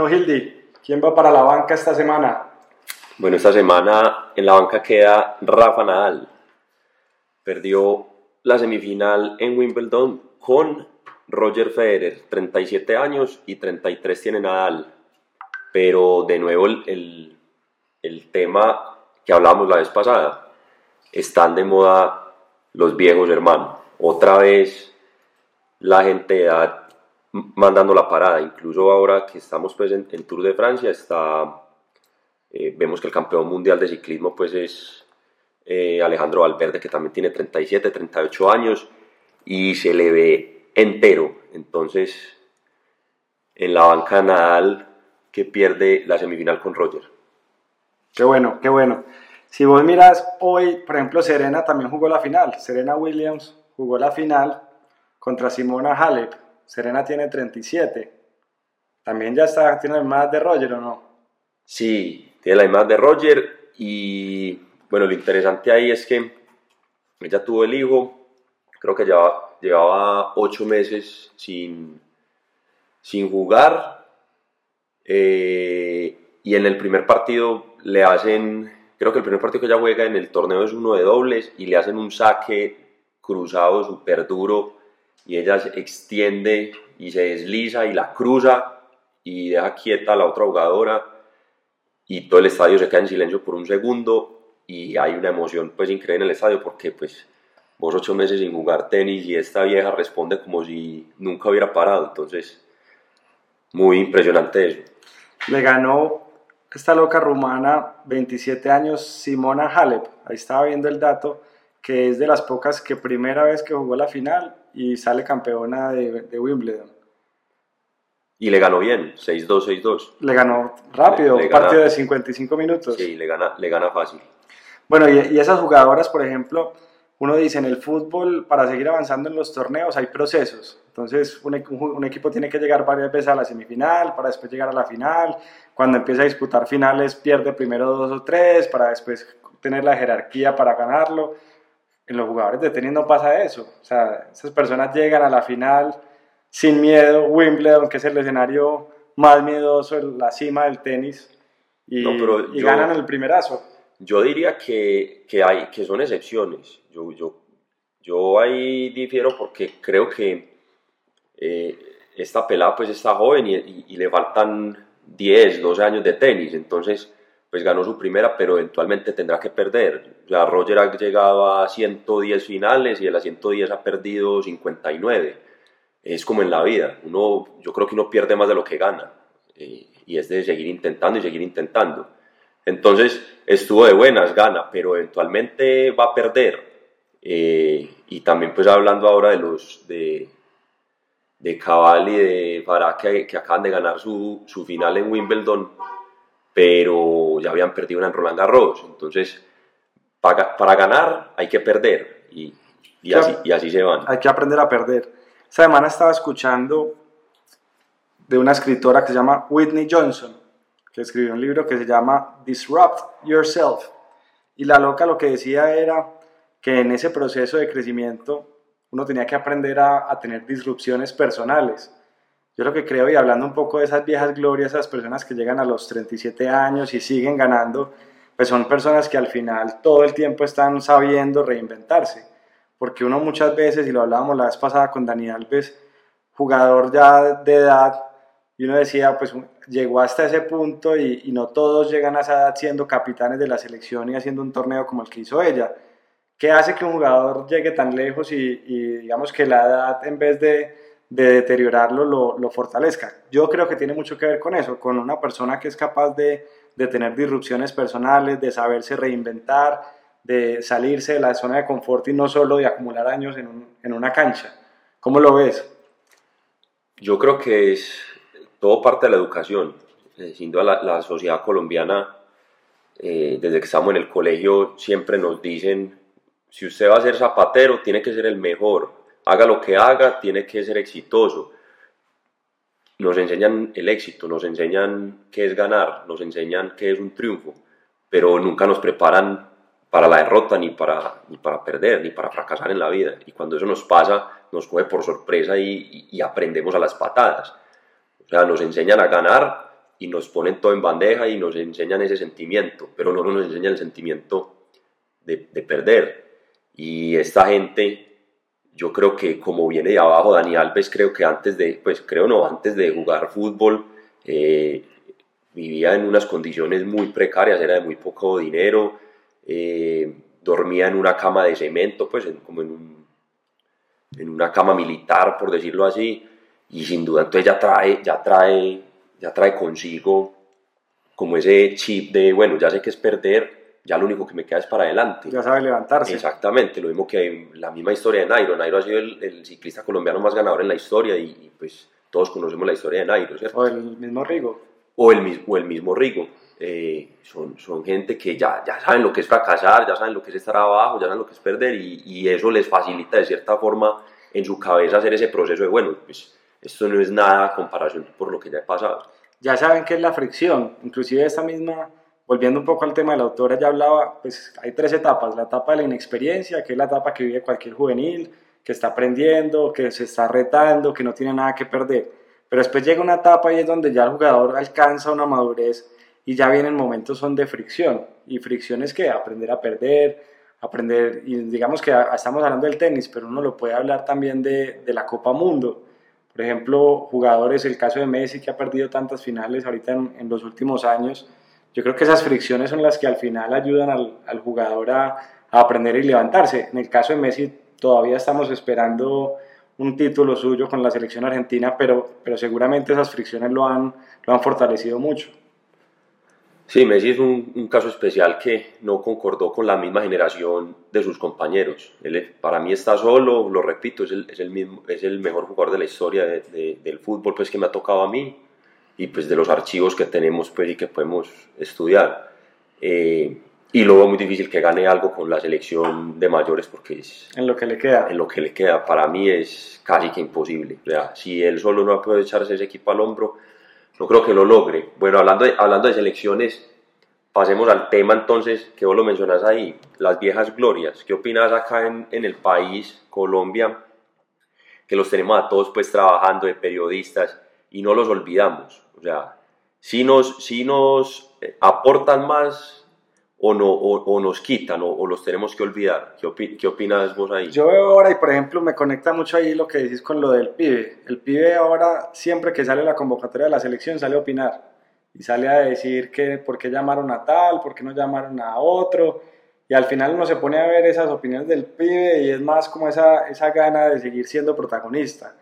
Bueno, ¿quién va para la banca esta semana? Bueno, esta semana en la banca queda Rafa Nadal. Perdió la semifinal en Wimbledon con Roger Federer, 37 años y 33 tiene Nadal. Pero de nuevo el, el, tema que hablamos la vez pasada, están de moda los viejos hermanos. Otra vez la gente de edad mandando la parada. Incluso ahora que estamos pues, en, Tour de Francia, está, eh, vemos que el campeón mundial de ciclismo pues, es eh, Alejandro Valverde, que también tiene 37, 38 años y se le ve entero. Entonces, en la banca Nadal que pierde la semifinal con Roger. Qué bueno, qué bueno. Si vos miras hoy, por ejemplo, Serena también jugó la final. Serena Williams jugó la final contra Simona Halep. Serena tiene 37. También ya está, tiene la más de Roger o no? Sí, tiene la más de Roger y bueno, lo interesante ahí es que ella tuvo el hijo, creo que llevaba, llevaba ocho meses sin, sin jugar eh, y en el primer partido le hacen, creo que el primer partido que ella juega en el torneo es uno de dobles y le hacen un saque cruzado súper duro y ella se extiende y se desliza y la cruza y deja quieta a la otra jugadora y todo el estadio se queda en silencio por un segundo y hay una emoción pues increíble en el estadio porque pues vos ocho meses sin jugar tenis y esta vieja responde como si nunca hubiera parado, entonces muy impresionante eso. Le ganó esta loca rumana, 27 años, Simona Halep, ahí estaba viendo el dato, que es de las pocas que primera vez que jugó la final y sale campeona de, de Wimbledon. Y le ganó bien, 6-2, 6-2. Le ganó rápido, un partido de 55 minutos. Sí, le gana, le gana fácil. Bueno, y, esas jugadoras, por ejemplo, uno dice en el fútbol, para seguir avanzando en los torneos hay procesos. Entonces, un, un, equipo tiene que llegar varias veces a la semifinal, para después llegar a la final. Cuando empieza a disputar finales, pierde primero dos o tres, para después tener la jerarquía para ganarlo. En los jugadores de tenis no pasa eso. O sea, esas personas llegan a la final sin miedo. Wimbledon, que es el escenario más miedoso, la cima del tenis, y, y ganan el primerazo. Yo diría que, que, hay, que son excepciones. Yo, yo, yo ahí difiero porque creo que eh, esta pelada pues está joven y, y, le faltan 10, 12 años de tenis. Entonces, pues ganó su primera, pero eventualmente tendrá que perder. O Roger ha llegado a 110 finales y en las 110 ha perdido 59. Es como en la vida. Uno, yo creo que uno pierde más de lo que gana. Eh, y es de seguir intentando y seguir intentando. Entonces estuvo de buenas, gana, pero eventualmente va a perder. Eh, y también pues hablando ahora de los de, de Cabal y de Farah que, acaban de ganar su, su, final en Wimbledon, pero ya habían perdido en Roland Garros. Entonces, para, para ganar hay que perder y, y, así, y así se van. Hay que aprender a perder. Esta semana estaba escuchando de una escritora que se llama Whitney Johnson que escribió un libro que se llama Disrupt Yourself. Y la loca lo que decía era que en ese proceso de crecimiento uno tenía que aprender a, tener disrupciones personales. Yo lo que creo, y hablando un poco de esas viejas glorias, esas personas que llegan a los 37 años y siguen ganando, pues son personas que al final todo el tiempo están sabiendo reinventarse. Porque uno muchas veces, y lo hablábamos la vez pasada con Dani Alves, jugador ya de edad, y uno decía, pues llegó hasta ese punto y, no todos llegan a esa edad siendo capitanes de la selección y haciendo un torneo como el que hizo ella. ¿Qué hace que un jugador llegue tan lejos y, digamos que la edad en vez de, de deteriorarlo lo, fortalezca? Yo creo que tiene mucho que ver con eso, con una persona que es capaz de, de tener disrupciones personales, de saberse reinventar, de salirse de la zona de confort y no solo de acumular años en, en una cancha. ¿Cómo lo ves? Yo creo que es todo parte de la educación. Eh, sin duda la, sociedad colombiana, eh, desde que estamos en el colegio, siempre nos dicen, si usted va a ser zapatero, tiene que ser el mejor. Haga lo que haga, tiene que ser exitoso. Nos enseñan el éxito, nos enseñan qué es ganar, nos enseñan qué es un triunfo, pero nunca nos preparan para la derrota, ni para, ni para perder, ni para fracasar en la vida. Y cuando eso nos pasa, nos coge por sorpresa y aprendemos a las patadas. O sea, nos enseñan a ganar, y nos ponen todo en bandeja y nos enseñan ese sentimiento, pero no nos enseñan el sentimiento de, de perder. Y esta gente, yo creo que como viene de abajo, Dani Alves creo que antes de, pues creo no, antes de jugar fútbol, eh, vivía en unas condiciones muy precarias, era de muy poco dinero, eh, dormía en una cama de cemento, pues como en, en una cama militar, por decirlo así, y sin duda entonces ya trae, ya trae, ya trae consigo como ese chip de, bueno, ya sé que es perder, ya lo único que me queda es para adelante. Ya sabe levantarse. Exactamente, lo mismo que la misma historia de Nairo. Nairo ha sido el, ciclista colombiano más ganador en la historia y, pues todos conocemos la historia de Nairo, ¿cierto? O el mismo Rigo. O el, o el mismo Rigo. Eh, son, son gente que ya, ya saben lo que es fracasar, ya saben lo que es estar abajo, ya saben lo que es perder y, y eso les facilita de cierta forma en su cabeza hacer ese proceso de, bueno, pues esto no es nada comparación por lo que ya he pasado. Ya saben qué es la fricción, inclusive esta misma, volviendo un poco al tema de la autora, ya hablaba, pues hay tres etapas, la etapa de la inexperiencia, que es la etapa que vive cualquier juvenil, que está aprendiendo, que se está retando, que no tiene nada que perder. Pero después llega una etapa y es donde ya el jugador alcanza una madurez y ya vienen momentos son de fricción. Y fricción es que aprender a perder, aprender, y digamos que estamos hablando del tenis, pero uno lo puede hablar también de, de la Copa Mundo por ejemplo, jugadores, el caso de Messi que ha perdido tantas finales ahorita en, los últimos años, yo creo que esas fricciones son las que al final ayudan al, al jugador a, a, aprender y levantarse. En el caso de Messi todavía estamos esperando un título suyo con la selección argentina, pero, pero seguramente esas fricciones lo han, lo han fortalecido mucho. Sí, Messi es un, caso especial que no concordó con la misma generación de sus compañeros. Él, para mí está solo, lo repito, es el, es el, mismo, es el mejor jugador de la historia del fútbol pues, que me ha tocado a mí y pues de los archivos que tenemos pues, y que podemos estudiar. Eh, y luego muy difícil que gane algo con la selección de mayores porque es... En lo que le queda. En lo que le queda. Para mí es casi que imposible. O sea, si él solo no puede echarse ese equipo al hombro no creo que lo logre. Bueno, hablando de, hablando de selecciones, pasemos al tema entonces, que vos lo mencionas ahí, las viejas glorias. ¿Qué opinas acá en, en el país, Colombia, que los tenemos a todos pues trabajando de periodistas y no los olvidamos? O sea, si nos, si nos eh, aportan más o, no, o, nos quitan o, los tenemos que olvidar. ¿Qué, ¿Qué, opinas vos ahí? Yo veo ahora, y por ejemplo, me conecta mucho ahí lo que decís con lo del pibe. El pibe ahora, siempre que sale la convocatoria de la selección, sale a opinar. Y sale a decir que por qué llamaron a tal, por qué no llamaron a otro. Y al final uno se pone a ver esas opiniones del pibe y es más como esa, esa gana de seguir siendo protagonista.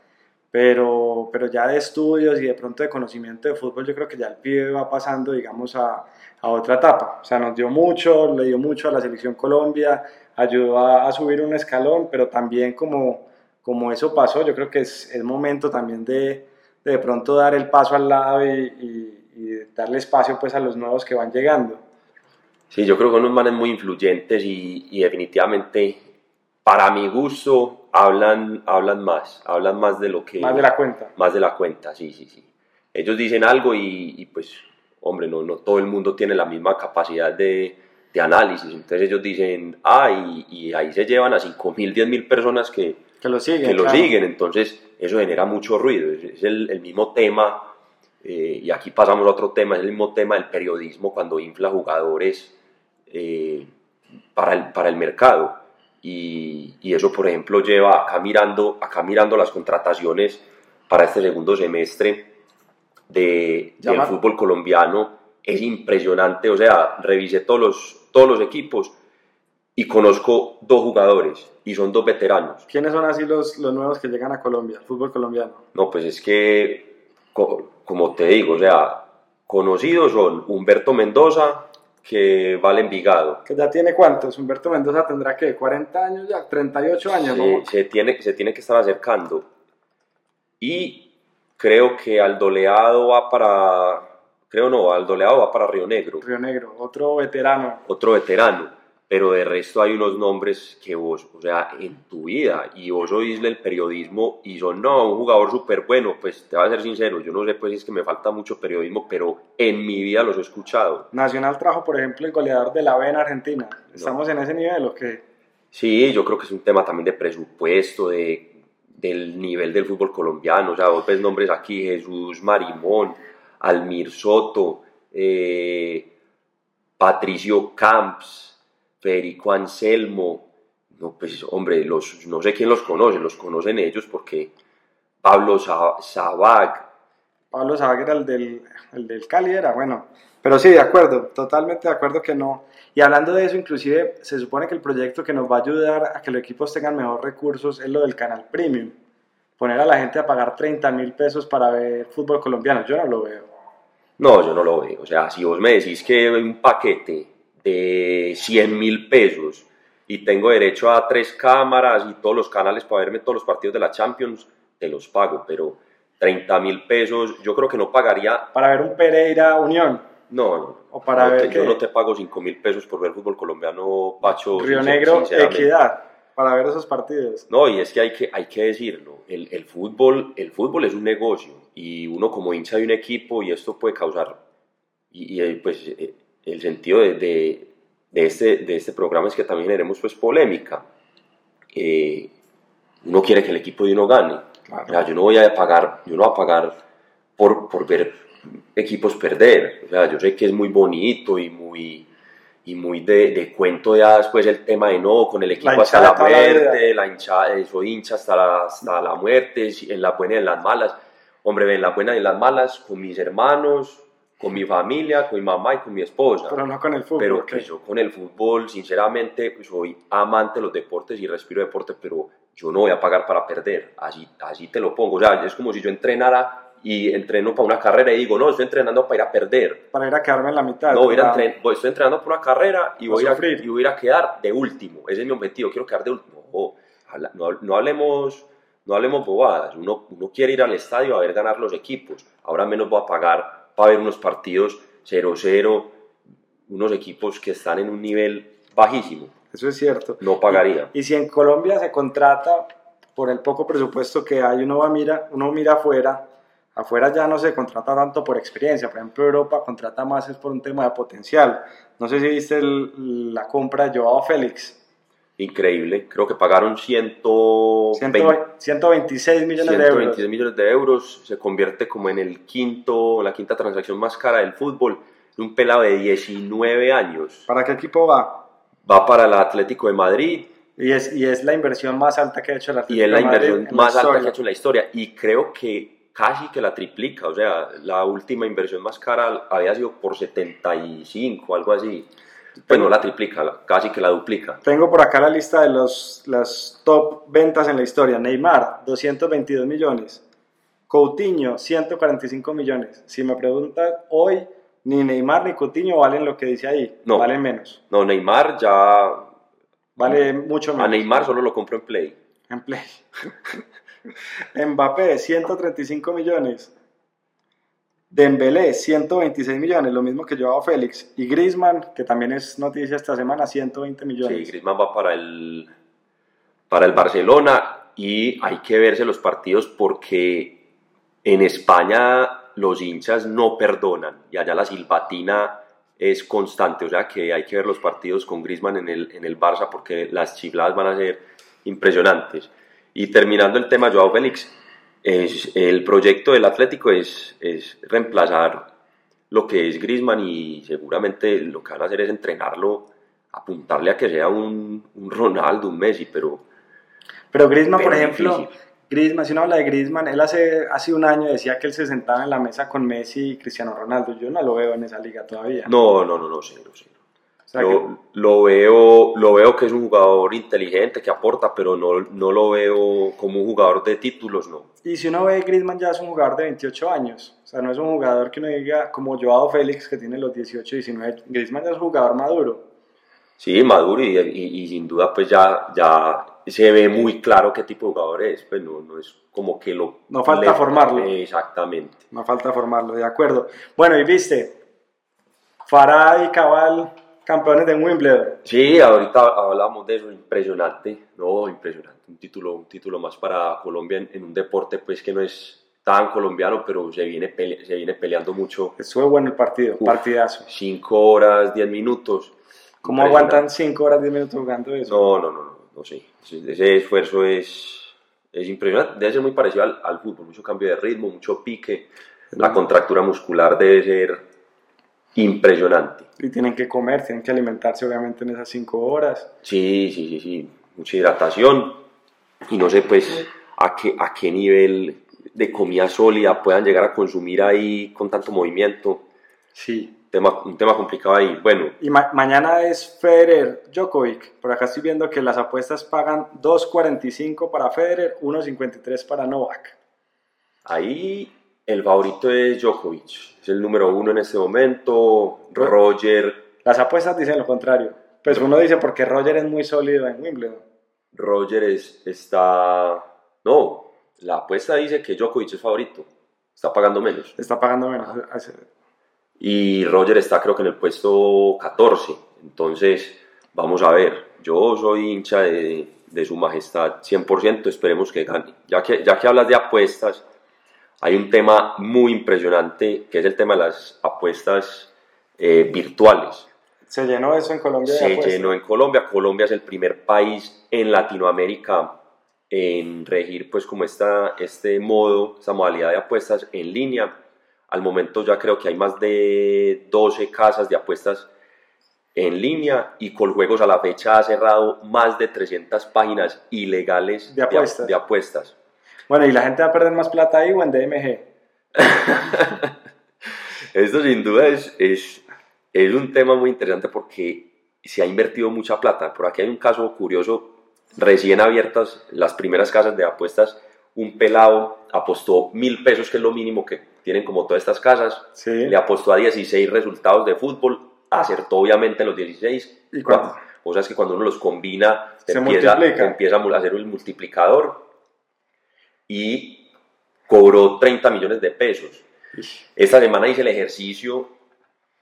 Pero, pero ya de estudios y de pronto de conocimiento de fútbol, yo creo que ya el pibe va pasando, digamos, a, a otra etapa. O sea, nos dio mucho, le dio mucho a la selección Colombia, ayudó a, subir un escalón, pero también como, como eso pasó, yo creo que es, el momento también de, de, pronto dar el paso al lado y, darle espacio pues a los nuevos que van llegando. Sí, yo creo que unos manes muy influyentes y, y definitivamente, para mi gusto, hablan, hablan más, hablan más de lo que... Más de la cuenta. Más de la cuenta, sí, sí, sí. Ellos dicen algo y, y pues hombre, no, no todo el mundo tiene la misma capacidad de, de análisis. Entonces ellos dicen, ah, y, ahí se llevan a 5.000, 10.000 personas que, que lo siguen. Que lo siguen. Entonces eso genera mucho ruido. Es, el, el, mismo tema, eh, y aquí pasamos a otro tema, es el mismo tema del periodismo cuando infla jugadores eh, para, el, para el mercado. Y, y, eso, por ejemplo, lleva acá mirando, acá mirando las contrataciones para este segundo semestre de, del fútbol colombiano es impresionante. O sea, revisé todos los, todos los equipos y conozco dos jugadores y son dos veteranos. ¿Quiénes son así los, los nuevos que llegan a Colombia, fútbol colombiano? No, pues es que, como te digo, o sea, conocidos son Humberto Mendoza, que vale Envigado. ¿Que ya tiene cuántos? Humberto Mendoza tendrá que 40 años ya, 38 años, ¿no? Se tiene, se tiene que estar acercando. Y Creo que Aldoleado va para. Creo no, Aldoleado va para Río Negro. Río Negro, otro veterano. Otro veterano. Pero de resto hay unos nombres que vos, o sea, en tu vida, y vos oís el periodismo y son, no, un jugador súper bueno, pues te voy a ser sincero, yo no sé pues si es que me falta mucho periodismo, pero en mi vida los he escuchado. Nacional trajo, por ejemplo, el goleador de la B en Argentina. ¿Estamos en ese nivel o qué? Sí, yo creo que es un tema también de presupuesto, de del nivel del fútbol colombiano. O sea, vos ves nombres aquí, Jesús Marimón, Almir Soto, eh, Patricio Camps, Federico Anselmo, no, pues hombre, los, no sé quién los conoce, los conocen ellos porque Pablo Sabag. Pablo Sabag era el del, el del Cali, era bueno. Pero sí, de acuerdo, totalmente de acuerdo que no. Y hablando de eso, inclusive se supone que el proyecto que nos va a ayudar a que los equipos tengan mejor recursos es lo del canal premium. Poner a la gente a pagar 30 mil pesos para ver fútbol colombiano, yo no lo veo. No, yo no lo veo. O sea, si vos me decís que un paquete de 100 mil pesos y tengo derecho a tres cámaras y todos los canales para verme todos los partidos de la Champions, te los pago, pero 30 mil pesos yo creo que no pagaría. Para ver un Pereira Unión. No, no. O para ver yo no te pago 5 mil pesos por ver fútbol colombiano, Pacho. Río Negro, Equidad, para ver esos partidos. No, y es que hay que, hay que decirlo, el, el, fútbol, el fútbol es un negocio y uno como hincha de un equipo y esto puede causar, y, y pues eh, el sentido de de este, de este programa es que también generemos pues polémica. Eh, uno quiere que el equipo de uno gane. yo no voy a pagar, yo no voy a pagar por, por ver equipos perder. O sea, yo sé que es muy bonito y muy, y muy de, de, cuento ya después el tema de no, con el equipo hasta la muerte, la hincha, soy hincha hasta la, hasta la muerte, en las buenas y en las malas. Hombre, en las buenas y en las malas, con mis hermanos, con mi familia, con mi mamá y con mi esposa. Pero no con el fútbol. Pero que yo con el fútbol, sinceramente, soy amante de los deportes y respiro deporte, pero yo no voy a pagar para perder. Así, así te lo pongo. O sea, es como si yo entrenara y entreno para una carrera y digo, no, estoy entrenando para ir a perder. Para ir a quedarme en la mitad. No, voy a estoy entrenando para una carrera y voy, a, y voy a quedar de último. Ese es mi objetivo, quiero quedar de último. no, no, hablemos... No hablemos bobadas, uno, uno quiere ir al estadio a ver ganar los equipos, ahora menos voy a pagar para ver unos partidos 0-0, unos equipos que están en un nivel bajísimo. Eso es cierto. No pagaría. Y, si en Colombia se contrata por el poco presupuesto que hay, uno va mira, uno mira afuera, afuera ya no se contrata tanto por experiencia, por ejemplo Europa contrata más es por un tema de potencial. No sé si viste la compra de Joao Félix increíble. Creo que pagaron 126 millones de euros. millones de euros. Se convierte como en el quinto, la quinta transacción más cara del fútbol. Un pelado de 19 años. ¿Para qué equipo va? Va para el Atlético de Madrid. Y es, y es la inversión más alta que ha hecho el Atlético Y es la inversión más alta que ha hecho en la historia. Y creo que casi que la triplica. O sea, la última inversión más cara había sido por 75, algo así. Pues no la triplica, casi que la duplica. Tengo por acá la lista de los, las top ventas en la historia. Neymar, 222 millones. Coutinho, 145 millones. Si me preguntan hoy, ni Neymar ni Coutinho valen lo que dice ahí. No. Valen menos. No, Neymar ya... Vale mucho menos. A Neymar solo lo compro en Play. En Play. Mbappé, 135 millones. Dembélé, 126 millones, lo mismo que llevaba Félix. Y Griezmann, que también es noticia esta semana, 120 millones. Sí, Griezmann va para el, para el Barcelona y hay que verse los partidos porque en España los hinchas no perdonan y allá la silbatina es constante, o sea que hay que ver los partidos con Griezmann en el, en el Barça porque las chifladas van a ser impresionantes. Y terminando el tema, Joao Félix, es, el proyecto del Atlético es, es reemplazar lo que es Grisman y seguramente lo que van a hacer es entrenarlo, apuntarle a que sea un, un Ronaldo, un Messi, pero... Pero Grisman, por ejemplo, Griezmann, si uno habla de Grisman, él hace, hace un año decía que él se sentaba en la mesa con Messi y Cristiano Ronaldo. Yo no lo veo en esa liga todavía. No, no, no, no, cero, cero lo, veo, lo veo que es un jugador inteligente, que aporta, pero no, no lo veo como un jugador de títulos, no. Y si uno ve, Griezmann ya es un jugador de 28 años. O sea, no es un jugador que uno diga como Joao Félix, que tiene los 18, 19. Griezmann ya es un jugador maduro. Sí, maduro y, y, sin duda pues ya, ya se ve muy claro qué tipo de jugador es. Pues no, no es como que lo... No falta formarlo. Exactamente. No falta formarlo, de acuerdo. Bueno, y viste, Farah y Cabal campeones de Wimbledon. Sí, ahorita hablamos de eso, impresionante, no, impresionante, un título, un título más para Colombia en, un deporte pues que no es tan colombiano, pero se viene, se viene peleando mucho. Estuvo bueno el partido, partidazo. Cinco horas, diez minutos. ¿Cómo aguantan cinco horas, diez minutos jugando eso? No, no, no, no, no sé, ese esfuerzo es, es impresionante, debe ser muy parecido al, al fútbol, mucho cambio de ritmo, mucho pique, La contractura muscular debe ser impresionante. Y tienen que comer, tienen que alimentarse obviamente en esas cinco horas. Sí, sí, sí, sí. Mucha hidratación. Y no sé pues a qué, a qué nivel de comida sólida puedan llegar a consumir ahí con tanto movimiento. Sí. Tema, un tema complicado ahí. Bueno. Y ma mañana es Federer Djokovic. Por acá estoy viendo que las apuestas pagan 2.45 para Federer, 1.53 para Novak. Ahí el favorito es Djokovic. Es el número uno en este momento. Roger. Las apuestas dicen lo contrario. Pues uno dice porque Roger es muy sólido en Wimbledon. Roger es, está... No, la apuesta dice que Djokovic es favorito. Está pagando menos. Está pagando menos. Y Roger está creo que en el puesto 14. Entonces, vamos a ver. Yo soy hincha de, de su majestad 100%. Esperemos que gane. Ya que, ya que hablas de apuestas, hay un tema muy impresionante que es el tema de las apuestas eh, virtuales. ¿Se llenó eso en Colombia? Se llenó en Colombia. Colombia es el primer país en Latinoamérica en regir pues como esta, este modo, esta modalidad de apuestas en línea. Al momento ya creo que hay más de 12 casas de apuestas en línea y Coljuegos a la fecha ha cerrado más de 300 páginas ilegales de apuestas. De, apuestas. Bueno, ¿y la gente va a perder más plata ahí o en DMG? Esto sin duda es, es, es un tema muy interesante porque se ha invertido mucha plata. Por aquí hay un caso curioso, recién abiertas las primeras casas de apuestas, un pelado apostó mil pesos, que es lo mínimo que tienen como todas estas casas, sí. le apostó a 16 resultados de fútbol, acertó obviamente los 16. ¿Y cuánto? O sea, es que cuando uno los combina, Se empieza, empieza a hacer el multiplicador y cobró 30 millones de pesos. Esta semana hice el ejercicio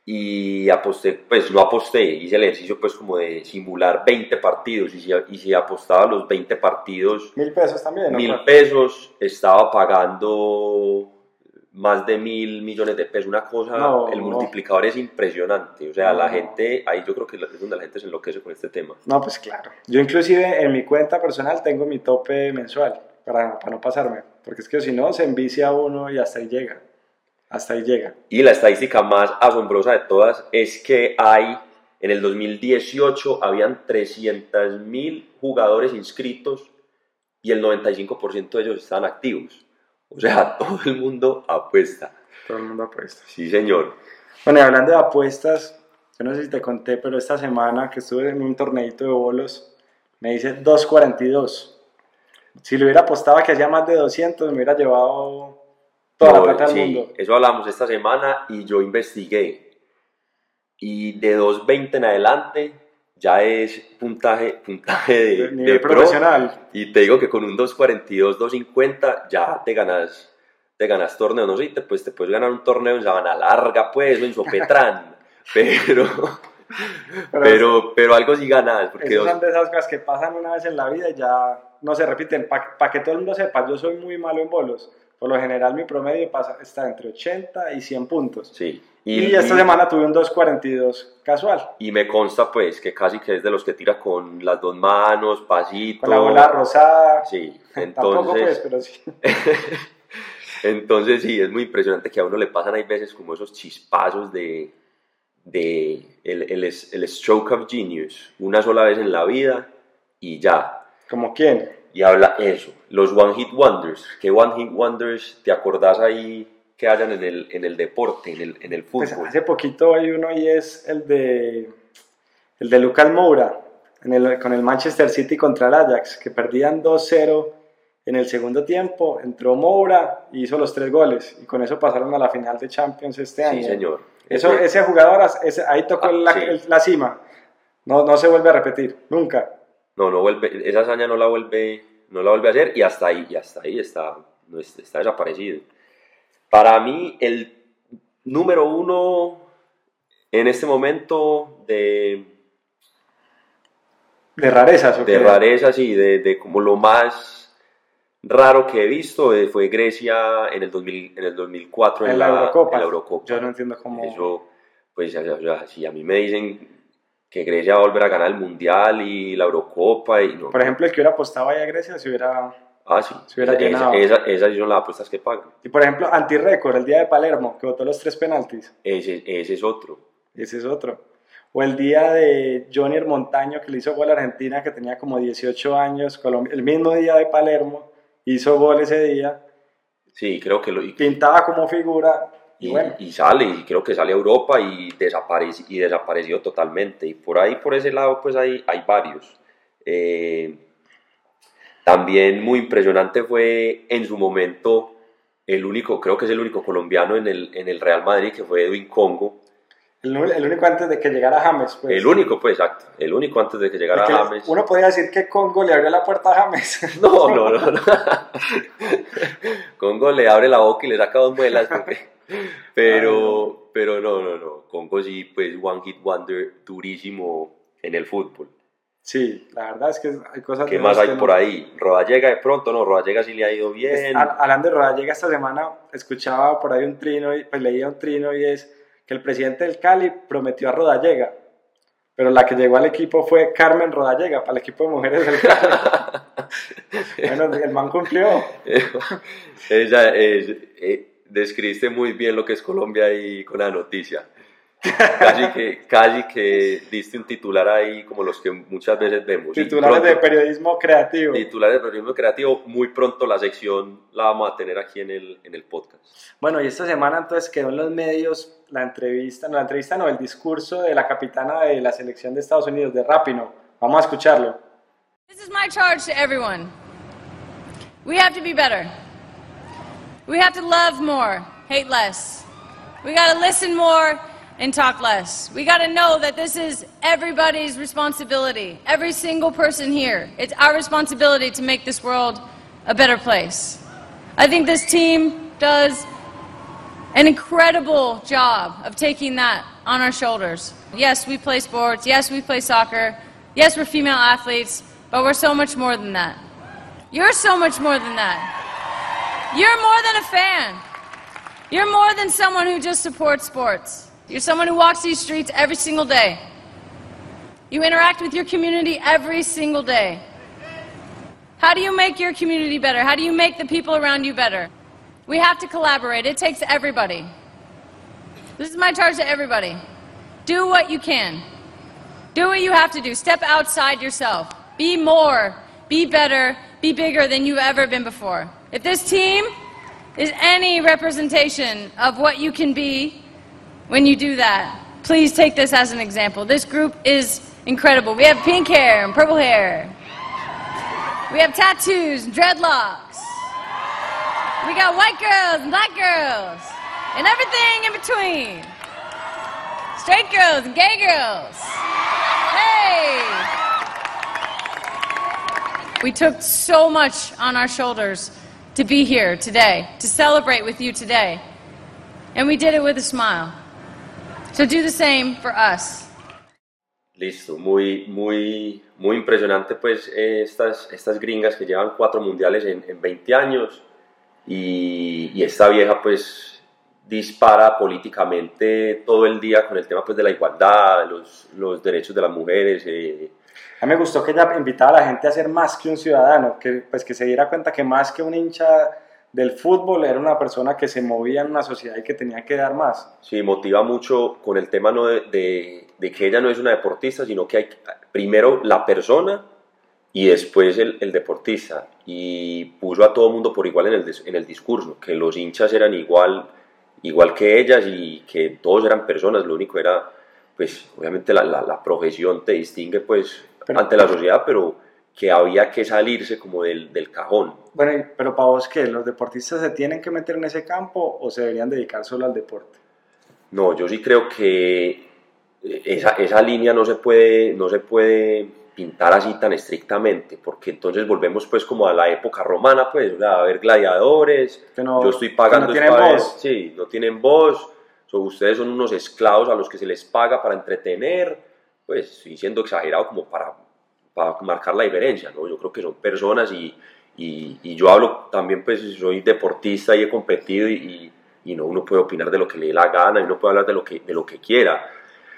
y aposté, pues no aposté, hice el ejercicio pues como de simular 20 partidos y si, y si apostaba los 20 partidos, Mil pesos también. ¿no? mil pesos, estaba pagando más de mil millones de pesos, una cosa, No. el multiplicador es impresionante, o sea, la No. gente, ahí yo creo que es donde la gente se enloquece con este tema. No, pues claro. Yo inclusive en mi cuenta personal tengo mi tope mensual para, para no pasarme. Porque es que si no, se envicia uno y hasta ahí llega. Hasta ahí llega. Y la estadística más asombrosa de todas es que hay, en el 2018 habían 300 mil jugadores inscritos y el 95% de ellos estaban activos. O sea, todo el mundo apuesta. Todo el mundo apuesta. Sí, señor. Bueno, y hablando de apuestas, yo no sé si te conté, pero esta semana que estuve en un torneito de bolos, me dice 2.42. Si le hubiera apostado que hacía más de 200, me hubiera llevado toda la No, plata del sí, mundo. Eso hablamos esta semana y yo investigué. Y de 2.20 en adelante ya es puntaje, puntaje de, nivel de pro. profesional. Y te digo que con un 2.42, 2.50 ya te ganas, te ganas torneo. No sé te, pues, te puedes ganar un torneo en Sabana Larga, pues, o en Sopetrán. pero, pero, pero algo sí ganas. Porque Esas son de esas cosas que pasan una vez en la vida y ya no se repiten. Para que todo el mundo sepa, yo soy muy malo en bolos. Por lo general mi promedio pasa, está entre 80 y 100 puntos. sí. Y, esta y- semana tuve un 2.42 casual. y me consta, pues, que casi que es de los que tira con las dos manos, pasito. Con la bola rosada. Sí, Tampoco pues, entonces, pero sí. entonces sí, es muy impresionante que a uno le pasan hay veces como esos chispazos de, de el, el, el stroke of genius, una sola vez en la vida y ya. ¿Como quién? Y habla eso, los One Hit Wonders. ¿Qué One Hit Wonders te acordás ahí que hayan en el, en el deporte, en el, en el Pues fútbol? hace poquito hay uno y es el de el de Lucas Moura en el, con el Manchester City contra el Ajax, que perdían 2-0 en el segundo tiempo, entró Moura y hizo los tres goles y con eso pasaron a la final de Champions este año. Sí, señor. Eso, Ese- ese jugador, ese- ahí tocó Ah, la, sí. el- la cima. No, no se vuelve a repetir, nunca. No, no vuelve, esa hazaña no la vuelve, no la vuelve a hacer y hasta ahí, y hasta ahí está, está desaparecido. Para mí, el número uno en este momento de, De rarezas, ¿o de rarezas y de, de como lo más raro que he visto eh, fue Grecia en el, 2000, en el 2004 en, En la Eurocopa. en la Eurocopa. Yo no entiendo cómo. Eso, pues, sea, si a mí me dicen que Grecia va a volver a ganar el Mundial y la Eurocopa y no, Por ejemplo, el que hubiera apostado ahí a Grecia se hubiera Ah, sí. Se hubiera llenado. esa- esas son las apuestas que pagan. Y por ejemplo, anti-récord, el día de Palermo, que votó los tres penaltis. Ese, ese es otro. Ese es otro. O el día de Johnny Montaño, que le hizo gol a Argentina, que tenía como 18 años, Colombia, el mismo día de Palermo, hizo gol ese día, Sí, creo que lo, pintaba como figura, y, y- bueno, y sale, y creo que sale a Europa y, desaparece, y desapareció totalmente. Y por ahí, por ese lado, pues hay, hay varios. Eh, también muy impresionante fue en su momento el único, creo que es el único colombiano en el, en el Real Madrid, que fue Edwin Congo. El, el único antes de que llegara James. Pues, el único, pues exacto, el único antes de que llegara James. Uno podría decir que Congo le abrió la puerta a James. No, no, no. no. Congo le abre la boca y le saca dos muelas. porque- Pero, pero no, no, no. Congo sí, pues, one hit wonder durísimo en el fútbol. Sí, la verdad es que hay cosas... ¿Qué más hay que por no- ahí? Rodallega de pronto, no, Rodallega sí le ha ido Es- bien. hab- Hablando de Rodallega, esta semana escuchaba por ahí un trino, y, pues leía un trino y es que el presidente del Cali prometió a Rodallega, pero la que llegó al equipo fue Carmen Rodallega, para el equipo de mujeres del Cali. bueno, el man cumplió. Ella es, eh, describiste muy bien lo que es Colombia ahí con la noticia. Casi que, casi que diste un titular ahí como los que muchas veces vemos. Titulares de pronto- periodismo creativo. titulares de periodismo creativo. Muy pronto la sección la vamos a tener aquí en el, en el podcast. Bueno, y esta semana entonces quedó en los medios la entrevista, no la entrevista, no, el discurso de la capitana de la selección de Estados Unidos, de Rapino. Vamos a escucharlo. This is my charge to everyone. We have to be better. We have to love more, hate less. We got to listen more and talk less. We got to know that this is everybody's responsibility. Every single person here. It's our responsibility to make this world a better place. I think this team does an incredible job of taking that on our shoulders. Yes, we play sports. Yes, we play soccer. Yes, we're female athletes, but we're so much more than that. You're so much more than that. You're more than a fan. You're more than someone who just supports sports. You're someone who walks these streets every single day. You interact with your community every single day. How do you make your community better? How do you make the people around you better? We have to collaborate. It takes everybody. This is my charge to everybody. Do what you can. Do what you have to do. Step outside yourself. Be more, be better, be bigger than you've ever been before. If this team is any representation of what you can be when you do that, please take this as an example. This group is incredible. We have pink hair and purple hair. We have tattoos and dreadlocks. We got white girls and black girls and everything in between. Straight girls and gay girls. Hey! We took so much on our shoulders to be here today, to celebrate with you today. And we did it with a smile. So do the same for us. Listo, muy, muy, muy impresionante pues eh, estas, estas gringas que llevan cuatro mundiales en, en 20 años y, y esta vieja pues dispara políticamente todo el día con el tema pues de la igualdad, los, los derechos de las mujeres. eh, A mí me gustó que ella invitaba a la gente a ser más que un ciudadano, que, pues, que se diera cuenta que más que un hincha del fútbol era una persona que se movía en una sociedad y que tenía que dar más. Sí, motiva mucho con el tema no de, de- de que ella no es una deportista, sino que hay primero la persona y después el, el deportista. Y puso a todo el mundo por igual en el, en el discurso, que los hinchas eran igual, igual que ellas y que todos eran personas, lo único era, pues obviamente la, la, la profesión te distingue pues Pero- ante la sociedad, pero que había que salirse como del, del cajón. Bueno, y- pero para vos, ¿qué? ¿Los deportistas se tienen que meter en ese campo o se deberían dedicar solo al deporte? No, yo sí creo que esa, esa línea no se, puede, no se puede pintar así tan estrictamente, porque entonces volvemos pues como a la época romana, pues, o sea, a ver gladiadores, Que no- yo estoy pagando que no tienen voz. sí, no tienen voz, so, ustedes son unos esclavos a los que se les paga para entretener, pues, estoy siendo exagerado como para, para marcar la diferencia, ¿no? Yo creo que son personas y, y, y yo hablo también, pues, soy deportista y he competido y, y, no uno puede opinar de lo que le dé la gana y uno puede hablar de lo que, de lo que quiera.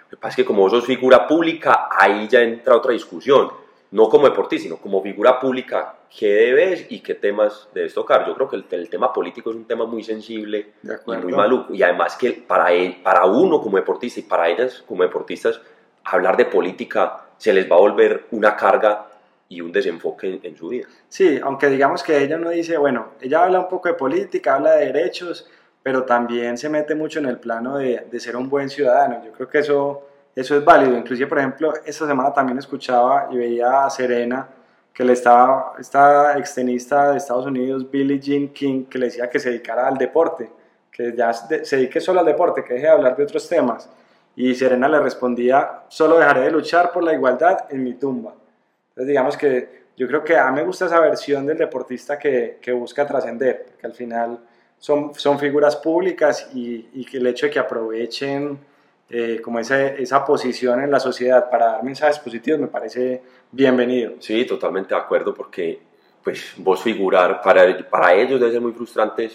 Lo que pasa es que como vos sos figura pública, ahí ya entra otra discusión. no como deportista, sino como figura pública, qué debes y qué temas debes tocar. Yo creo que el, el tema político es un tema muy sensible y muy maluco. Y además que para, él, para uno como deportista y para ellas como deportistas, hablar de política se les va a volver una carga y un desenfoque en, su vida. Sí, aunque digamos que ella no dice, bueno, ella habla un poco de política, habla de derechos, pero también se mete mucho en el plano de, de ser un buen ciudadano. Yo creo que eso, eso es válido. Inclusive, por ejemplo, esta semana también escuchaba y veía a Serena, que le estaba, esta extenista de Estados Unidos, Billie Jean King, que le decía que se dedicara al deporte, que ya se dedique solo al deporte, que deje de hablar de otros temas. Y Serena le respondía, solo dejaré de luchar por la igualdad en mi tumba. Entonces digamos que yo creo que a mí me gusta esa versión del deportista que, que busca trascender, porque al final son, son figuras públicas y, y que el hecho de que aprovechen eh, como esa, esa posición en la sociedad para dar mensajes positivos me parece bienvenido. Sí, totalmente de acuerdo, porque pues vos figurar, para, para ellos debe ser muy frustrante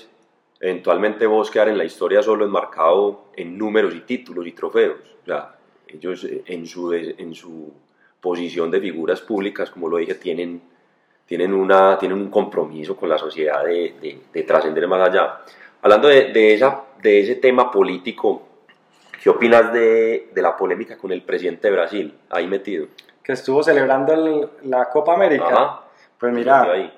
eventualmente vos quedar en la historia solo enmarcado en números y títulos y trofeos. O sea, ellos eh, en su, en su posición de figuras públicas, como lo dije, tienen, tienen, una, tienen un compromiso con la sociedad de, de- de trascender más allá. Hablando de, de, esa, de ese tema político, ¿qué opinas de, de la polémica con el presidente de Brasil ahí metido? Que estuvo celebrando el- la Copa América. Ajá. Pues mira, Ahí.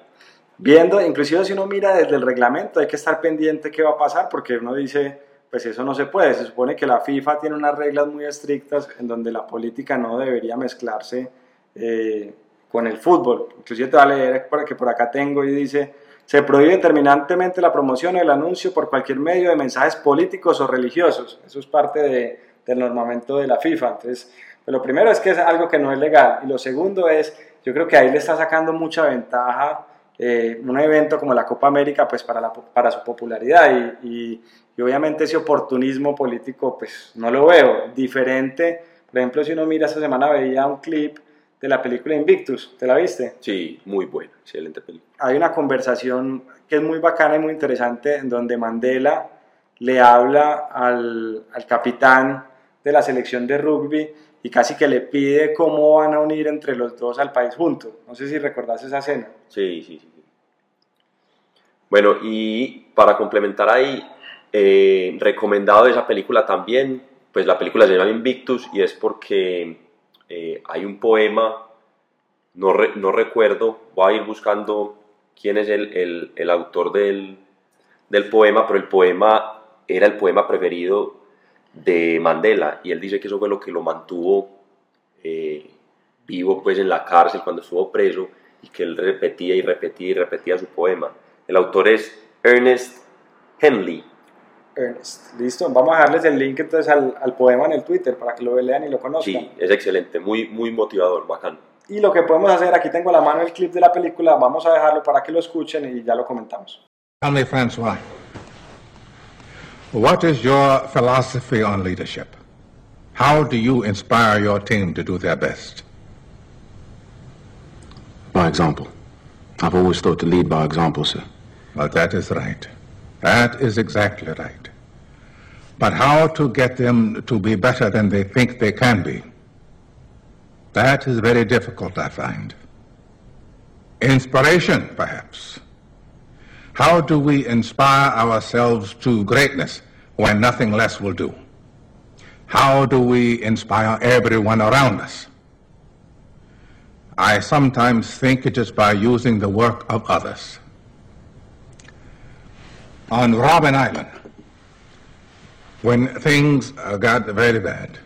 Viendo, inclusive si uno mira desde el reglamento, hay que estar pendiente qué va a pasar, porque uno dice, pues eso no se puede. Se supone que la FIFA tiene unas reglas muy estrictas en donde la política no debería mezclarse eh, con el fútbol. Inclusive te va a leer que por acá tengo y dice, se prohíbe terminantemente la promoción o el anuncio por cualquier medio de mensajes políticos o religiosos. Eso es parte de- del normamento de la FIFA. Entonces, pues lo primero es que es algo que no es legal. Y lo segundo es, yo creo que ahí le está sacando mucha ventaja eh, un evento como la Copa América pues para, la, para su popularidad y, y- y obviamente ese oportunismo político pues no lo veo diferente por ejemplo si uno mira esta semana veía un clip de la película Invictus ¿te la viste? Sí, muy buena, excelente película. hay una conversación que es muy bacana y muy interesante en donde Mandela le habla al, al capitán de la selección de rugby y casi que le pide cómo van a unir entre los dos al país juntos no sé si recordás esa escena Sí, sí, sí. Bueno, y para complementar ahí, eh, recomendado esa película también, pues la película se llama Invictus y es porque eh, hay un poema, no, re- no recuerdo, voy a ir buscando quién es el, el- el autor del, del poema, pero el poema era el poema preferido de Mandela y él dice que eso fue lo que lo mantuvo eh, vivo pues en la cárcel cuando estuvo preso y que él repetía y repetía y repetía su poema. El autor es Ernest Henley. Ernest. Listo, vamos a dejarles el link entonces al, al poema en el Twitter para que lo lean y lo conozcan. Sí, es excelente, muy, muy motivador, bacán. Y lo que podemos hacer, aquí tengo a la mano el clip de la película, vamos a dejarlo para que lo escuchen y ya lo comentamos. Tell me, Francois, what is your philosophy on leadership? How do you inspire your team to do their best? By example. I've always thought to lead by example, sir. Well, that is right. That is exactly right. But how to get them to be better than they think they can be? That is very difficult, I find. Inspiration, perhaps. How do we inspire ourselves to greatness when nothing less will do? How do we inspire everyone around us? I sometimes think it is by using the work of others. On Robben Island, when things got very bad,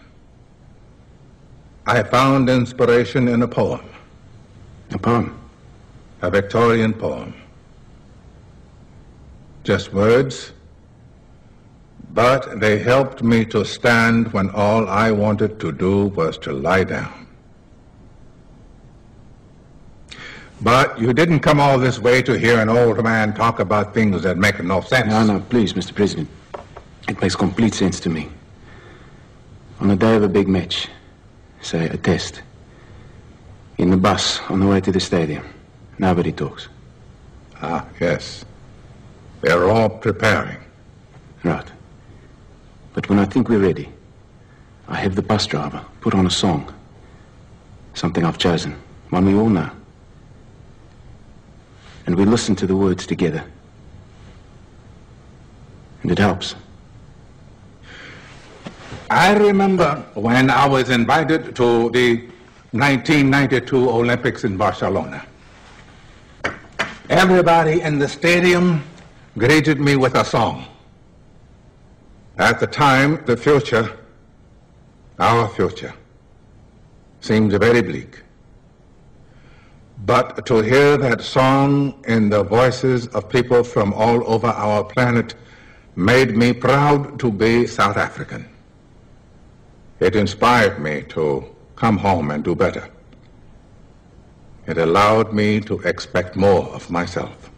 I found inspiration in a poem, A poem. a Victorian poem. Just words, but they helped me to stand when all I wanted to do was to lie down. But you didn't come all this way to hear an old man talk about things that make no sense. No, no, please, Mr. President. It makes complete sense to me. On the day of a big match, say a test, in the bus on the way to the stadium, nobody talks. Ah, yes. They're all preparing. Right. But when I think we're ready, I have the bus driver put on a song. Something I've chosen, one we all know. And we listen to the words together. And it helps. I remember when I was invited to the 1992 Olympics in Barcelona. Everybody in the stadium greeted me with a song. At the time, the future, our future, seemed very bleak. But to hear that song in the voices of people from all over our planet made me proud to be South African. It inspired me to come home and do better. It allowed me to expect more of myself.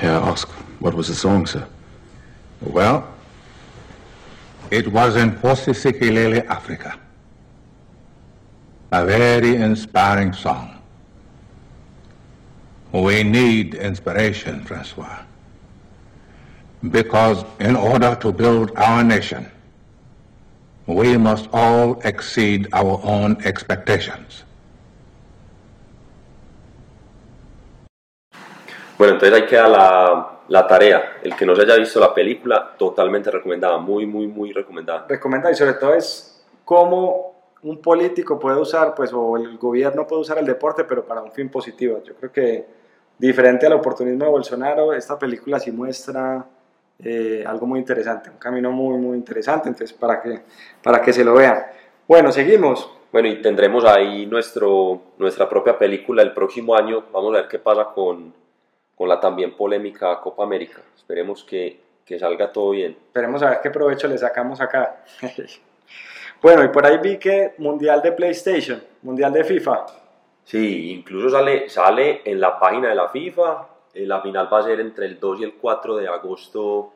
May I ask, what was the song, sir? Well, it was in Posisikilele, Africa. A very inspiring song. We need inspiration, Francois. Because in order to build our nation, we must all exceed our own expectations. Bueno, entonces ahí queda la, la tarea. El que no se haya visto la película, totalmente recomendada, muy, muy, muy recomendada. Recomendada y sobre todo es cómo un político puede usar, pues, o el gobierno puede usar el deporte, pero para un fin positivo. Yo creo que, diferente al oportunismo de Bolsonaro, esta película sí muestra eh, algo muy interesante, un camino muy, muy interesante, entonces, para que, para que se lo vean. Bueno, seguimos. Bueno, y tendremos ahí nuestro, nuestra propia película el próximo año. Vamos a ver qué pasa con, con la también polémica Copa América. Esperemos que, que salga todo bien. Esperemos a ver qué provecho le sacamos acá. bueno, y por ahí vi que Mundial de PlayStation, Mundial de FIFA. Sí, incluso sale, sale en la página de la FIFA. Eh, la final va a ser entre el 2 y el 4 de agosto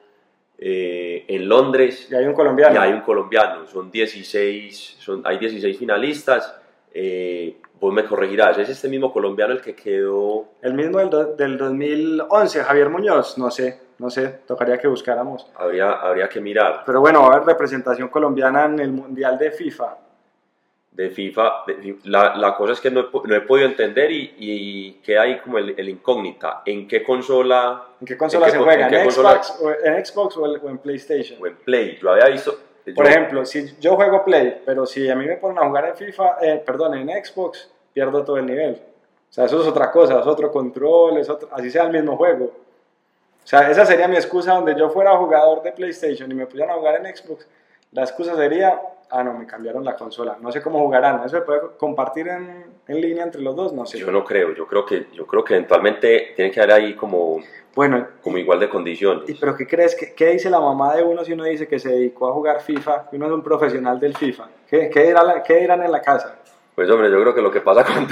eh, en Londres. Y hay un colombiano. Y hay un colombiano. Son 16, son, hay 16 finalistas. Eh, vos me corregirás, ¿es este mismo colombiano el que quedó? El mismo del, do- del 2011, Javier Muñoz, no sé, no sé, tocaría que buscáramos. Habría, habría que mirar. Pero bueno, va a haber representación colombiana en el Mundial de FIFA. De FIFA, de la, la cosa es que no he, no he podido entender y, y queda ahí como el, el incógnita. ¿En qué consola? ¿En qué consola qué se juega? en. Xbox, o, en Xbox o, el- o en PlayStation? O en Play. Yo había visto. Por ejemplo, si yo juego Play, pero si a mí me ponen a jugar en FIFA, eh, perdón, en Xbox, pierdo todo el nivel. O sea, eso es otra cosa, es otro control, es otro, así sea el mismo juego. O sea, esa sería mi excusa donde yo fuera jugador de PlayStation y me pusieran a jugar en Xbox. La excusa sería, ah, no, me cambiaron la consola. No sé cómo jugarán. ¿Eso se puede compartir en, en línea entre los dos? No sé. Yo no creo. Yo creo que, yo creo que eventualmente tiene que haber ahí como, Bueno, como igual de condiciones. ¿y pero qué crees? ¿Qué, ¿Qué dice la mamá de uno si uno dice que se dedicó a jugar FIFA? Uno es un profesional del FIFA. ¿Qué, qué, dirá la- qué dirán en la casa? Pues hombre, yo creo que lo que pasa con,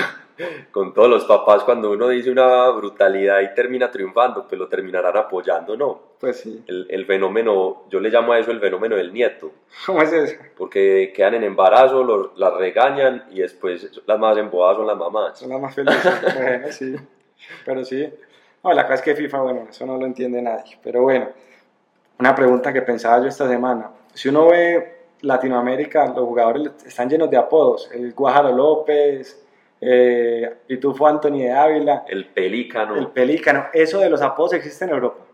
con todos los papás cuando uno dice una brutalidad y termina triunfando, pues lo terminarán apoyando, ¿no? Pues sí. El, el fenómeno, yo le llamo a eso el fenómeno del nieto, ¿Cómo es eso? porque quedan en embarazo, los, las regañan y después las más embobadas son las mamás. Son las más felices. bueno, sí. Pero sí. No, la cosa es que FIFA, bueno, eso no lo entiende nadie. Pero bueno, una pregunta que pensaba yo esta semana. Si uno ve Latinoamérica, los jugadores están llenos de apodos. El Guajaro López, eh, Pitufo Anthony de Ávila, El pelícano, el Pelícano. ¿Eso de los apodos existe en Europa?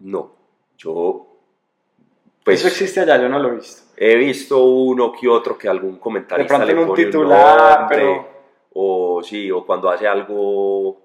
no, yo pues Eso existe allá, yo no lo he visto. he visto uno que otro que algún comentarista De pronto le en un pone titular, nombre, pero- o sí, o cuando hace algo,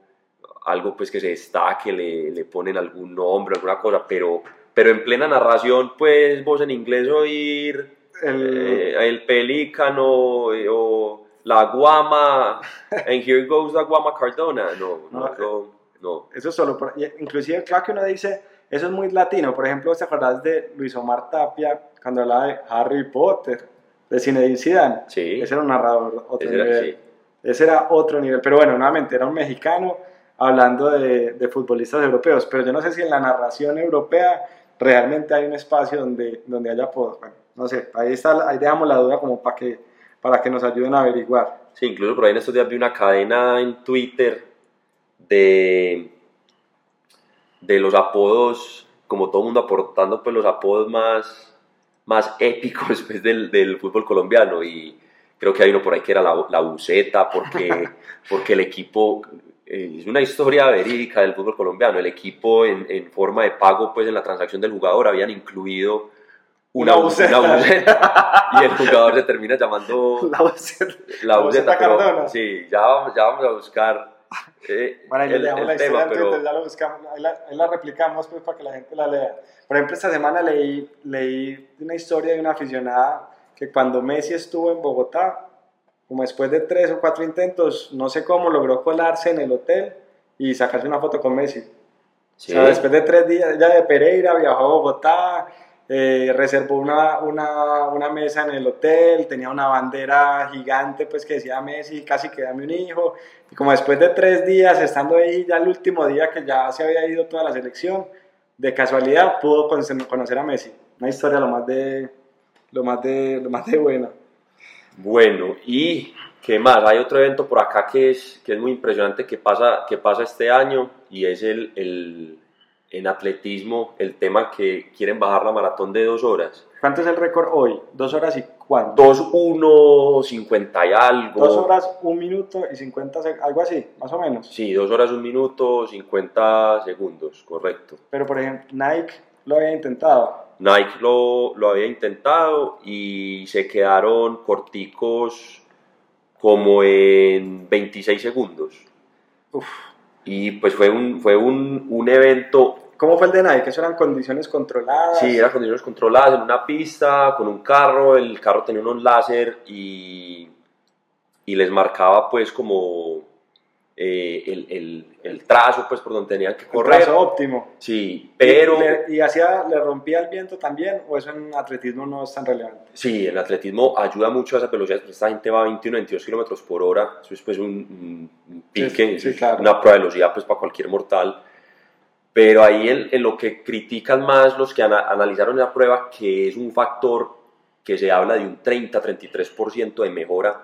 algo pues que se destaque, le, le ponen algún nombre, alguna cosa, pero, pero en plena narración, pues vos en inglés oír El, eh, el pelícano eh, o la guama, and here goes la guama Cardona, no, no, No, no, no. Eso es solo, por- inclusive claro que uno dice, eso es muy latino, por ejemplo, ¿te acordás de Luis Omar Tapia cuando hablaba de Harry Potter, de Zinedine Zidane? Sí. Ese era un narrador otro Ese era- nivel. sí. Ese era otro nivel, pero bueno, nuevamente era un mexicano hablando de, de futbolistas europeos, pero yo no sé si en la narración europea realmente hay un espacio donde, donde haya apodos. Bueno, no sé, ahí, está, ahí dejamos la duda como para que, para que nos ayuden a averiguar. Sí, incluso por ahí en estos días vi una cadena en Twitter de, de los apodos, como todo el mundo aportando pues los apodos más, más épicos pues, del, del fútbol colombiano y, creo que hay uno por ahí que era la, la buceta, porque, porque el equipo, eh, es una historia verídica del fútbol colombiano, el equipo en, en, forma de pago, pues en la transacción del jugador habían incluido una, Una buceta. una buceta, y el jugador se termina llamando La buceta. la buceta, pero- Cardona. sí, ya vamos, ya vamos a buscar eh, Bueno, ahí el, le dejamos el la tema, historia pero Twitter, ya lo buscamos, ahí la, ahí la replicamos pues para que la gente la lea. Por ejemplo, esta semana leí, leí una historia de una aficionada que cuando Messi estuvo en Bogotá, como después de tres o cuatro intentos, no sé cómo, logró colarse en el hotel y sacarse una foto con Messi. sí, O sea, después de tres días, ella de Pereira viajó a Bogotá, eh, reservó una, una, mesa en el hotel, tenía una bandera gigante pues que decía Messi, casi que dame un hijo. Y como después de tres días, estando ahí ya el último día que ya se había ido toda la selección, de casualidad pudo conocer, conocer a Messi. Una historia lo más de, lo más de, lo más de buena. Bueno, y qué más, hay otro evento por acá que es, que es muy impresionante que pasa, que pasa este año y es el, el en atletismo, el tema que quieren bajar la maratón de dos horas. ¿Cuánto es el récord hoy? ¿Dos horas y cuánto? 2.1.50 y algo. Dos horas, un minuto y 50 seg- algo así, más o menos. Sí, dos horas, un minuto, 50 segundos, correcto. Pero por ejemplo, Nike lo había intentado. Nike lo, lo había intentado y se quedaron corticos como en 26 segundos. Uf. Y pues fue un, fue un, un evento, ¿Cómo fue el de Nike? ¿Eso eran condiciones controladas? sí, eran condiciones controladas en una pista, con un carro, el carro tenía unos láser y, y les marcaba pues como eh, el, el, el trazo pues por donde tenían que correr. trazo óptimo. Sí, pero... ¿Y, le, y hacía, le rompía el viento también? ¿O eso en atletismo no es tan relevante? Sí, el atletismo ayuda mucho a esa velocidad. porque Esta gente va a 21, 22 kilómetros por hora. Eso es pues un, un- pique, Sí, sí, claro. una prueba de velocidad pues para cualquier mortal. Pero ahí en, en lo que critican más los que ana- analizaron la prueba, que es un factor que se habla de un 30-33% de mejora,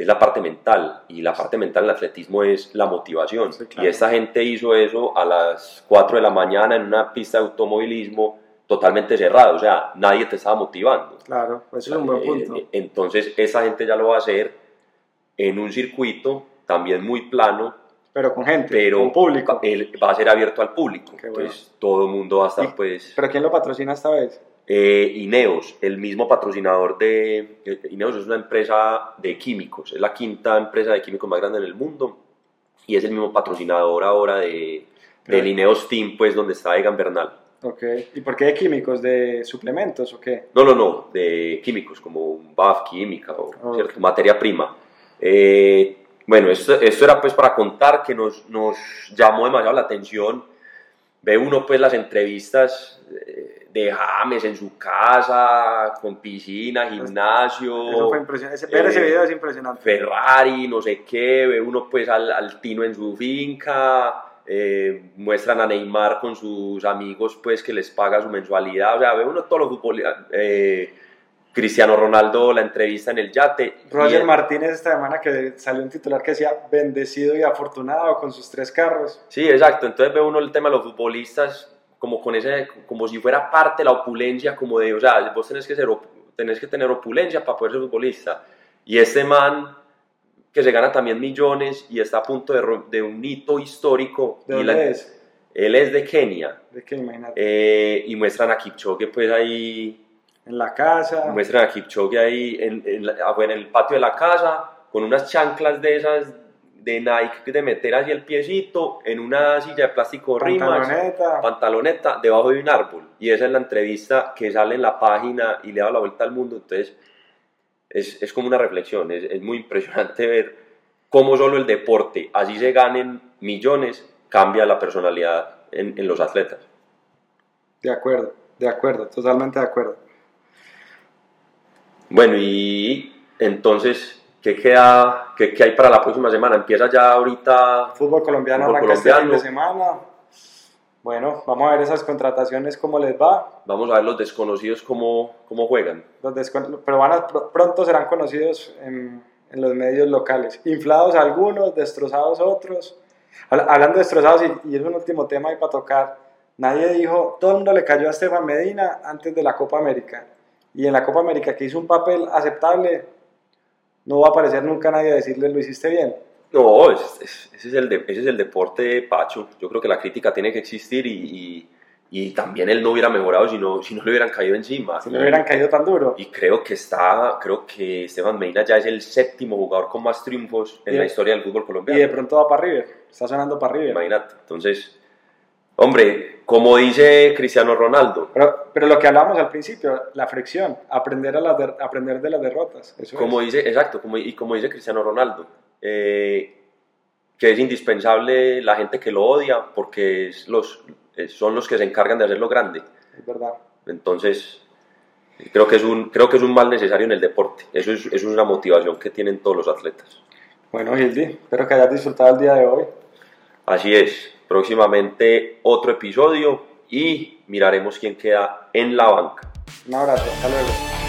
es la parte mental. Y la parte mental en el atletismo es la motivación. Sí, claro. Y esta gente hizo eso a las 4 de la mañana en una pista de automovilismo totalmente cerrada. O sea, nadie te estaba motivando. Claro, eso es un buen punto. Eh, Entonces, esa gente ya lo va a hacer en un circuito también muy plano, pero con gente, pero con público. va, él va a ser abierto al público. Qué bueno. Entonces, todo el mundo va a estar, pues. ¿Pero quién lo patrocina esta vez? Eh, Ineos, el mismo patrocinador de. eh, Ineos es una empresa de químicos, es la quinta empresa de químicos más grande en el mundo y es el mismo patrocinador ahora de, Ineos Team, pues, donde está Egan Bernal. Ok. ¿Y por qué de químicos? ¿De suplementos o qué? No, no, no, de químicos, como un BAF química o materia prima. Eh, bueno, esto, esto era pues para contar que nos, nos llamó demasiado la atención. Ve uno pues las entrevistas eh, de James en su casa, con piscina, gimnasio, Eso fue impresionante. Ese- eh, video es impresionante. Ferrari, no sé qué, ve uno pues al, al Tino en su finca, eh, muestran a Neymar con sus amigos pues que les paga su mensualidad, o sea, ve uno todos los futbolistas, eh, Cristiano Ronaldo, la entrevista en el yate. Roger Martínez esta semana que salió un titular que decía bendecido y afortunado con sus tres carros. Sí, exacto, entonces ve uno el tema de los futbolistas como con ese, como si fuera parte de la opulencia, como de, o sea, vos tenés que, ser, tenés que tener opulencia para poder ser futbolista. Y este man que se gana también millones y está a punto de, de un hito histórico. ¿De y dónde la- es? Él es de Kenia. ¿De qué? Imagínate. eh, y muestran a Kipchoge pues ahí, en la casa. muestran a Kipchoge ahí en, en la- en el patio de la casa con unas chanclas de esas de Nike de meter así el piecito en una silla de plástico Rimax pantaloneta. pantaloneta debajo de un árbol. Y esa es la entrevista que sale en la página y le da la vuelta al mundo. Entonces, es, es como una reflexión. Es, es muy impresionante ver cómo solo el deporte, así se ganen millones, cambia la personalidad en, en los atletas. De acuerdo, de acuerdo, totalmente de acuerdo. Bueno, y entonces, ¿qué, queda, qué, qué hay para la próxima semana? Empieza ya ahorita. Fútbol colombiano Fútbol arranca este fin colombiano. de semana. Bueno, vamos a ver esas contrataciones cómo les va. Vamos a ver los desconocidos cómo, cómo juegan. Los descon- pero van a- pr- pronto serán conocidos en, en los medios locales. Inflados algunos, destrozados otros. Habla- Hablando de destrozados, y, y es un último tema ahí para tocar, nadie dijo, todo el mundo le cayó a Estefan Medina antes de la Copa América. Y en la Copa América, que hizo un papel aceptable, no va a aparecer nunca nadie a decirle lo hiciste bien. No, es- es- ese, es el de- ese es el deporte Pacho. Yo creo que la crítica tiene que existir y, y- y también él no hubiera mejorado si no, si no le hubieran caído encima. Si no hubieran caído tan duro. Y creo que está, creo que Esteban Medina ya es el séptimo jugador con más triunfos en Y- la historia del fútbol Y colombiano. de pronto va para River. Está sonando para River. Imagínate. Entonces, hombre, como dice Cristiano Ronaldo, Pero, pero lo que hablábamos al principio, la fricción, aprender, a las der- aprender de las derrotas. Eso como es. dice, exacto, como, y como dice Cristiano Ronaldo, eh, que es indispensable la gente que lo odia porque es los, eh, son los que se encargan de hacerlo grande. Es verdad. Entonces, creo que es un, creo que es un mal necesario en el deporte. Eso es, eso es una motivación que tienen todos los atletas. Bueno, Hildi, espero que hayas disfrutado el día de hoy. Así es, próximamente otro episodio y miraremos quién queda en la banca. Un abrazo, hasta luego.